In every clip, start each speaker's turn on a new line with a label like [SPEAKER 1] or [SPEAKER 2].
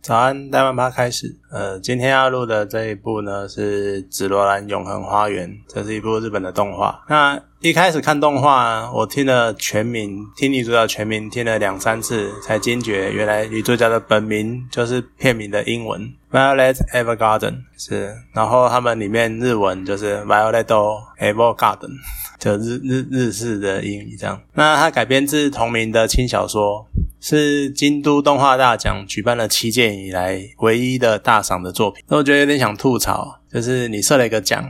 [SPEAKER 1] 早安，台湾趴开始。呃，今天要录的这一部呢是《紫罗兰永恒花园》，这是一部日本的动画。那一开始看动画，我听了全名，听女主角全名听了两三次，才惊觉原来女主角的本名就是片名的英文 Violet Evergarden 是，然后他们里面日文就是 Violet Evergarden，就日日日式的英语这样。那它改编自同名的轻小说。是京都动画大奖举办了七届以来唯一的大赏的作品，那我觉得有点想吐槽，就是你设了一个奖，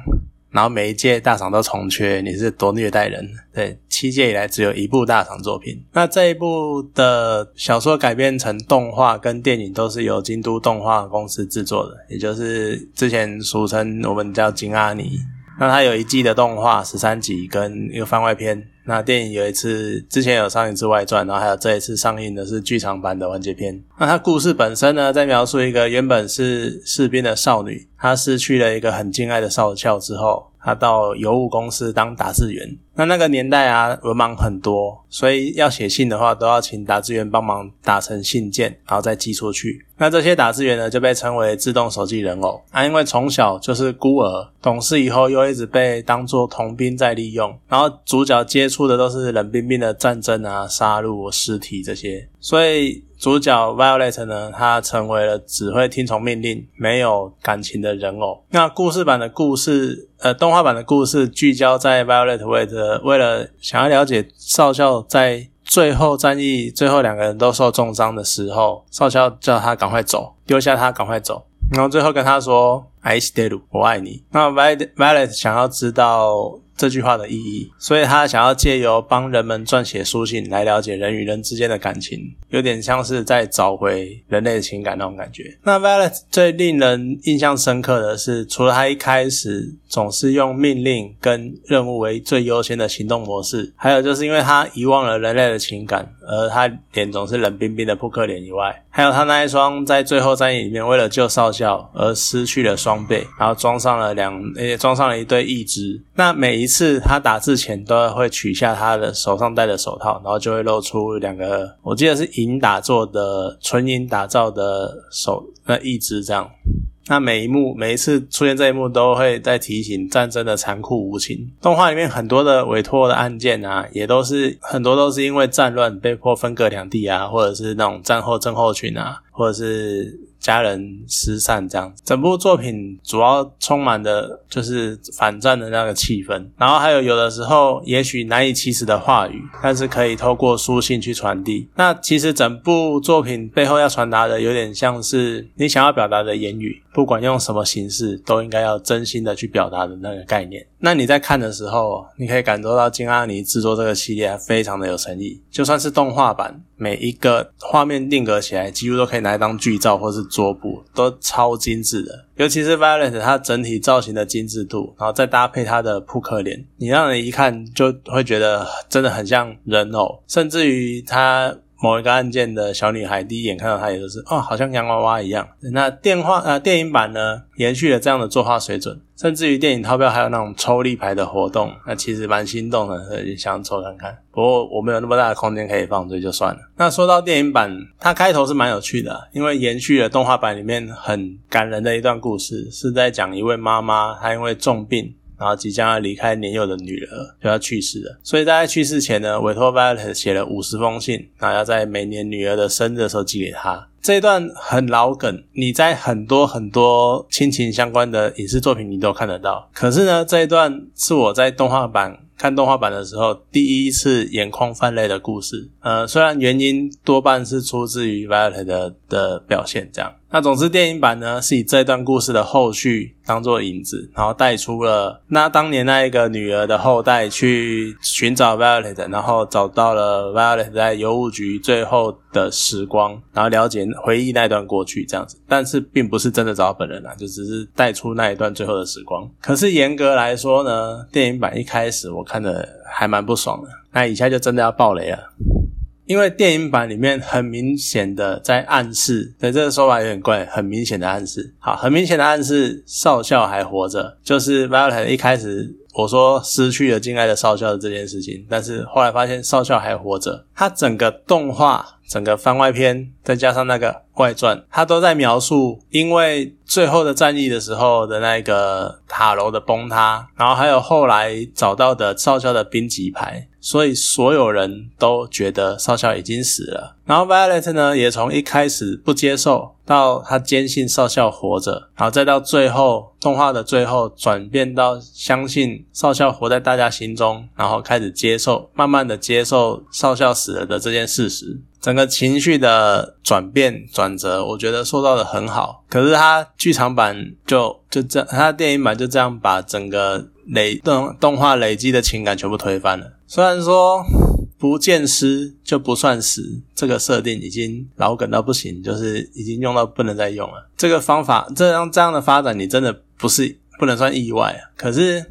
[SPEAKER 1] 然后每一届大赏都重缺，你是多虐待人？对，七届以来只有一部大赏作品，那这一部的小说改编成动画跟电影都是由京都动画公司制作的，也就是之前俗称我们叫金阿尼。那它有一季的动画十三集跟一个番外篇。那电影有一次之前有上一次外传，然后还有这一次上映的是剧场版的完结篇。那它故事本身呢，在描述一个原本是士兵的少女，她失去了一个很敬爱的少校之后，她到邮务公司当打字员。那那个年代啊，文盲很多，所以要写信的话，都要请打字员帮忙打成信件，然后再寄出去。那这些打字员呢，就被称为自动手记人偶啊。因为从小就是孤儿，懂事以后又一直被当做童兵在利用，然后主角接触的都是冷冰冰的战争啊、杀戮、尸体这些，所以。主角 Violet 呢，他成为了只会听从命令、没有感情的人偶。那故事版的故事，呃，动画版的故事聚焦在 Violet 为为了想要了解少校在最后战役最后两个人都受重伤的时候，少校叫他赶快走，丢下他赶快走，然后最后跟他说 “I stay 我爱你”。那 Violet 想要知道。这句话的意义，所以他想要借由帮人们撰写书信来了解人与人之间的感情，有点像是在找回人类的情感那种感觉。那 Violet 最令人印象深刻的是，除了他一开始总是用命令跟任务为最优先的行动模式，还有就是因为他遗忘了人类的情感，而他脸总是冷冰冰的扑克脸以外，还有他那一双在最后战役里面为了救少校而失去了双臂，然后装上了两，诶，装上了一对义肢。那每一次他打字前都会取下他的手上戴的手套，然后就会露出两个，我记得是银打做的纯银打造的手，那一只这样。那每一幕每一次出现这一幕，都会在提醒战争的残酷无情。动画里面很多的委托的案件啊，也都是很多都是因为战乱被迫分隔两地啊，或者是那种战后症候群啊，或者是。家人失散这样，整部作品主要充满的就是反战的那个气氛，然后还有有的时候也许难以启齿的话语，但是可以透过书信去传递。那其实整部作品背后要传达的，有点像是你想要表达的言语，不管用什么形式，都应该要真心的去表达的那个概念。那你在看的时候，你可以感受到金阿尼制作这个系列非常的有诚意，就算是动画版。每一个画面定格起来，几乎都可以拿来当剧照或是桌布，都超精致的。尤其是 Violence，它整体造型的精致度，然后再搭配它的扑克脸，你让人一看就会觉得真的很像人偶，甚至于它。某一个案件的小女孩，第一眼看到她也就是哦，好像洋娃娃一样。那电话呃电影版呢，延续了这样的作画水准，甚至于电影套票还有那种抽立牌的活动，那其实蛮心动的，所以想抽看看。不过我没有那么大的空间可以放，所以就算了。那说到电影版，它开头是蛮有趣的，因为延续了动画版里面很感人的一段故事，是在讲一位妈妈，她因为重病。然后即将要离开年幼的女儿，就要去世了。所以在去世前呢，委托 Violet 写了五十封信，然后要在每年女儿的生日的时候寄给她。这一段很老梗，你在很多很多亲情相关的影视作品你都看得到。可是呢，这一段是我在动画版看动画版的时候第一次眼眶泛泪的故事。呃，虽然原因多半是出自于 Violet 的的表现，这样。那总之，电影版呢是以这段故事的后续当做引子，然后带出了那当年那一个女儿的后代去寻找 Violet，然后找到了 Violet 在邮务局最后的时光，然后了解回忆那段过去这样子。但是并不是真的找到本人啊，就只是带出那一段最后的时光。可是严格来说呢，电影版一开始我看的还蛮不爽的。那以下就真的要爆雷了。因为电影版里面很明显的在暗示，对这个说法有点怪，很明显的暗示，好，很明显的暗示少校还活着，就是 Violet 一开始我说失去了敬爱的少校的这件事情，但是后来发现少校还活着，他整个动画。整个番外篇，再加上那个外传，它都在描述，因为最后的战役的时候的那个塔楼的崩塌，然后还有后来找到的少校的兵籍牌。所以所有人都觉得少校已经死了，然后 Violet 呢也从一开始不接受，到他坚信少校活着，然后再到最后动画的最后转变到相信少校活在大家心中，然后开始接受，慢慢的接受少校死了的这件事实，整个情绪的转变转折，我觉得塑造的很好。可是他剧场版就就这样，他电影版就这样把整个累动动画累积的情感全部推翻了。虽然说不见尸就不算死，这个设定已经老梗到不行，就是已经用到不能再用了。这个方法这样这样的发展，你真的不是不能算意外啊。可是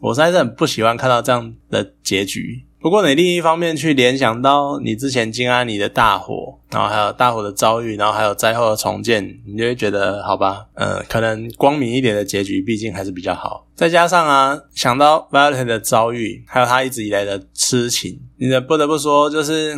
[SPEAKER 1] 我实在是很不喜欢看到这样的结局。不过你另一方面去联想到你之前金安妮的大火，然后还有大火的遭遇，然后还有灾后的重建，你就会觉得好吧，呃，可能光明一点的结局毕竟还是比较好。再加上啊，想到 Violet 的遭遇，还有他一直以来的痴情，你的不得不说就是。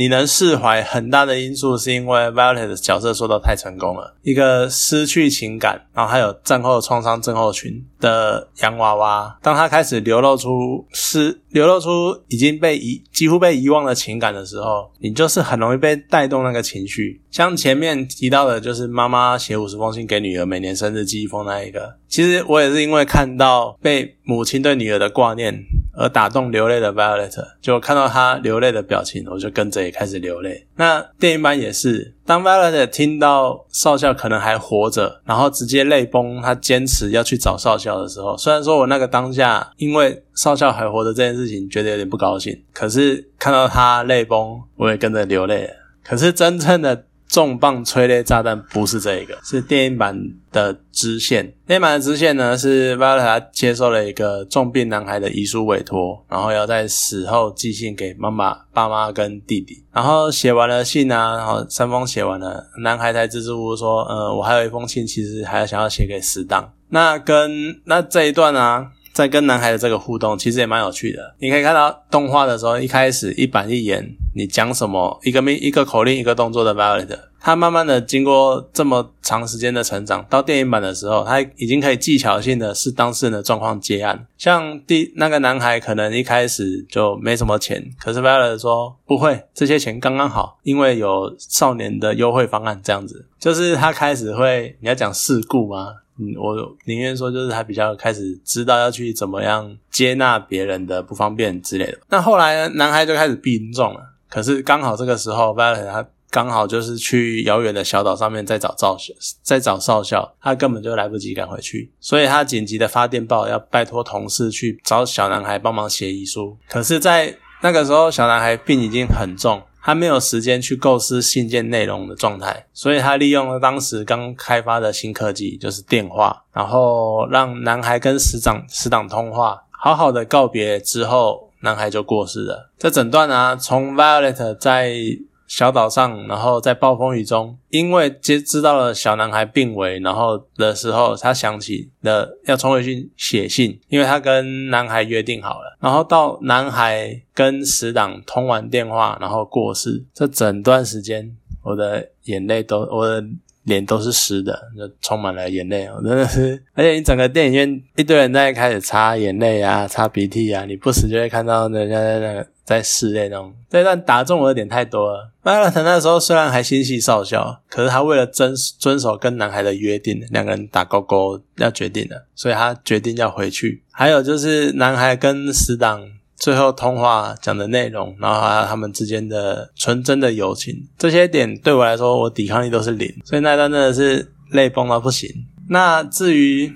[SPEAKER 1] 你能释怀很大的因素，是因为 Violet 的角色做到太成功了。一个失去情感，然后还有战后创伤症候群的洋娃娃，当他开始流露出失流露出已经被遗几乎被遗忘的情感的时候，你就是很容易被带动那个情绪。像前面提到的，就是妈妈写五十封信给女儿，每年生日寄一封那一个。其实我也是因为看到被母亲对女儿的挂念。而打动流泪的 Violet，就看到他流泪的表情，我就跟着也开始流泪。那电影版也是，当 Violet 听到少校可能还活着，然后直接泪崩，他坚持要去找少校的时候，虽然说我那个当下因为少校还活着这件事情觉得有点不高兴，可是看到他泪崩，我也跟着流泪。可是真正的。重磅催泪炸弹不是这一个，是电影版的支线。电影版的支线呢，是 Violet 接受了一个重病男孩的遗书委托，然后要在死后寄信给妈妈、爸妈跟弟弟。然后写完了信啊，然后三封写完了，男孩才支支吾吾说：“呃，我还有一封信，其实还想要写给死党。”那跟那这一段呢？在跟男孩的这个互动，其实也蛮有趣的。你可以看到动画的时候，一开始一板一眼，你讲什么一个命一个口令一个动作的 Violet，他慢慢的经过这么长时间的成长，到电影版的时候，他已经可以技巧性的是当事人的状况接案。像第那个男孩可能一开始就没什么钱，可是 Violet 说不会，这些钱刚刚好，因为有少年的优惠方案，这样子就是他开始会你要讲事故吗？我宁愿说就是他比较开始知道要去怎么样接纳别人的不方便之类的。那后来呢，男孩就开始病重了。可是刚好这个时候，Violet 他刚好就是去遥远的小岛上面在找少校，在找少校，他根本就来不及赶回去，所以他紧急的发电报要拜托同事去找小男孩帮忙写遗书。可是，在那个时候，小男孩病已经很重。他没有时间去构思信件内容的状态，所以他利用了当时刚开发的新科技，就是电话，然后让男孩跟死党死党通话，好好的告别之后，男孩就过世了。这整段啊，从 Violet 在。小岛上，然后在暴风雨中，因为接知道了小男孩病危，然后的时候，他想起了要冲回去写信，因为他跟男孩约定好了。然后到男孩跟死党通完电话，然后过世，这整段时间，我的眼泪都，我的脸都是湿的，就充满了眼泪。我真的是，而且你整个电影院一堆人在开始擦眼泪啊，擦鼻涕啊，你不时就会看到人家在那个。在室内那种，这段打中我的点太多了。麦尔腾那时候虽然还心系少校，可是他为了遵遵守跟男孩的约定，两个人打勾勾要决定了，所以他决定要回去。还有就是男孩跟死党最后通话讲的内容，然后还有他们之间的纯真的友情，这些点对我来说，我抵抗力都是零，所以那段真的是泪崩到不行。那至于。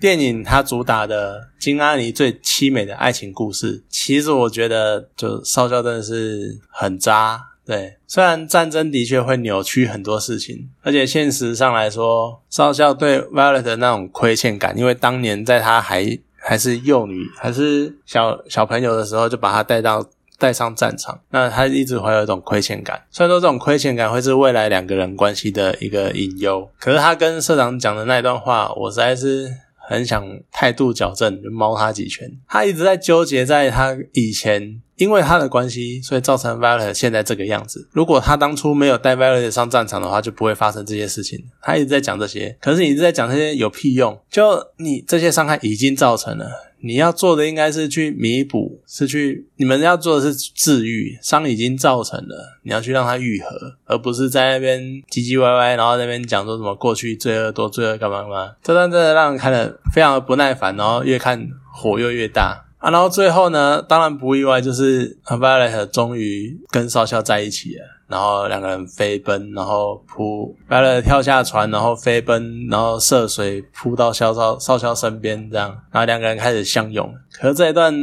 [SPEAKER 1] 电影它主打的金阿尼最凄美的爱情故事，其实我觉得就少校真的是很渣。对，虽然战争的确会扭曲很多事情，而且现实上来说，少校对 Violet 的那种亏欠感，因为当年在他还还是幼女，还是小小朋友的时候，就把他带到带上战场，那他一直会有一种亏欠感。虽然说这种亏欠感会是未来两个人关系的一个隐忧，可是他跟社长讲的那一段话，我实在是。很想态度矫正，就猫他几拳。他一直在纠结在他以前。因为他的关系，所以造成 Violet 现在这个样子。如果他当初没有带 Violet 上战场的话，就不会发生这些事情。他一直在讲这些，可是你一直在讲这些有屁用？就你这些伤害已经造成了，你要做的应该是去弥补，是去你们要做的是治愈，伤已经造成了，你要去让它愈合，而不是在那边唧唧歪歪，然后那边讲说什么过去罪恶多，罪恶干嘛干嘛。这段真的让人看了非常的不耐烦，然后越看火又越大。啊，然后最后呢，当然不意外，就是 Violet 终于跟少校在一起了。然后两个人飞奔，然后扑 Violet 跳下船，然后飞奔，然后涉水扑到少少少校身边，这样，然后两个人开始相拥。可是这一段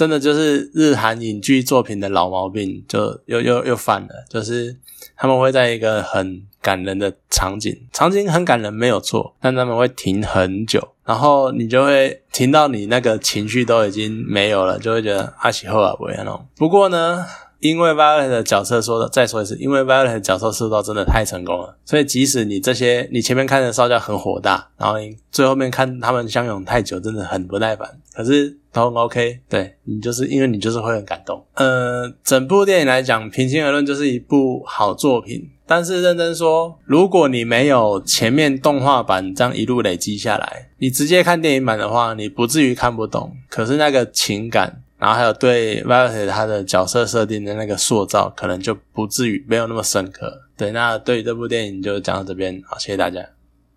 [SPEAKER 1] 真的就是日韩影剧作品的老毛病，就又又又犯了，就是他们会在一个很感人的场景，场景很感人没有错，但他们会停很久。然后你就会停到你那个情绪都已经没有了，就会觉得阿喜后来不会那种。不过呢，因为 Violet 的角色说的，再说一次，因为 Violet 的角色塑造真的太成功了，所以即使你这些你前面看的少将很火大，然后最后面看他们相拥太久，真的很不耐烦。可是都 OK，对你就是因为你就是会很感动。呃，整部电影来讲，平心而论就是一部好作品。但是认真说，如果你没有前面动画版这样一路累积下来，你直接看电影版的话，你不至于看不懂。可是那个情感，然后还有对 Violet 他的角色设定的那个塑造，可能就不至于没有那么深刻。对，那对于这部电影就讲到这边，好，谢谢大家。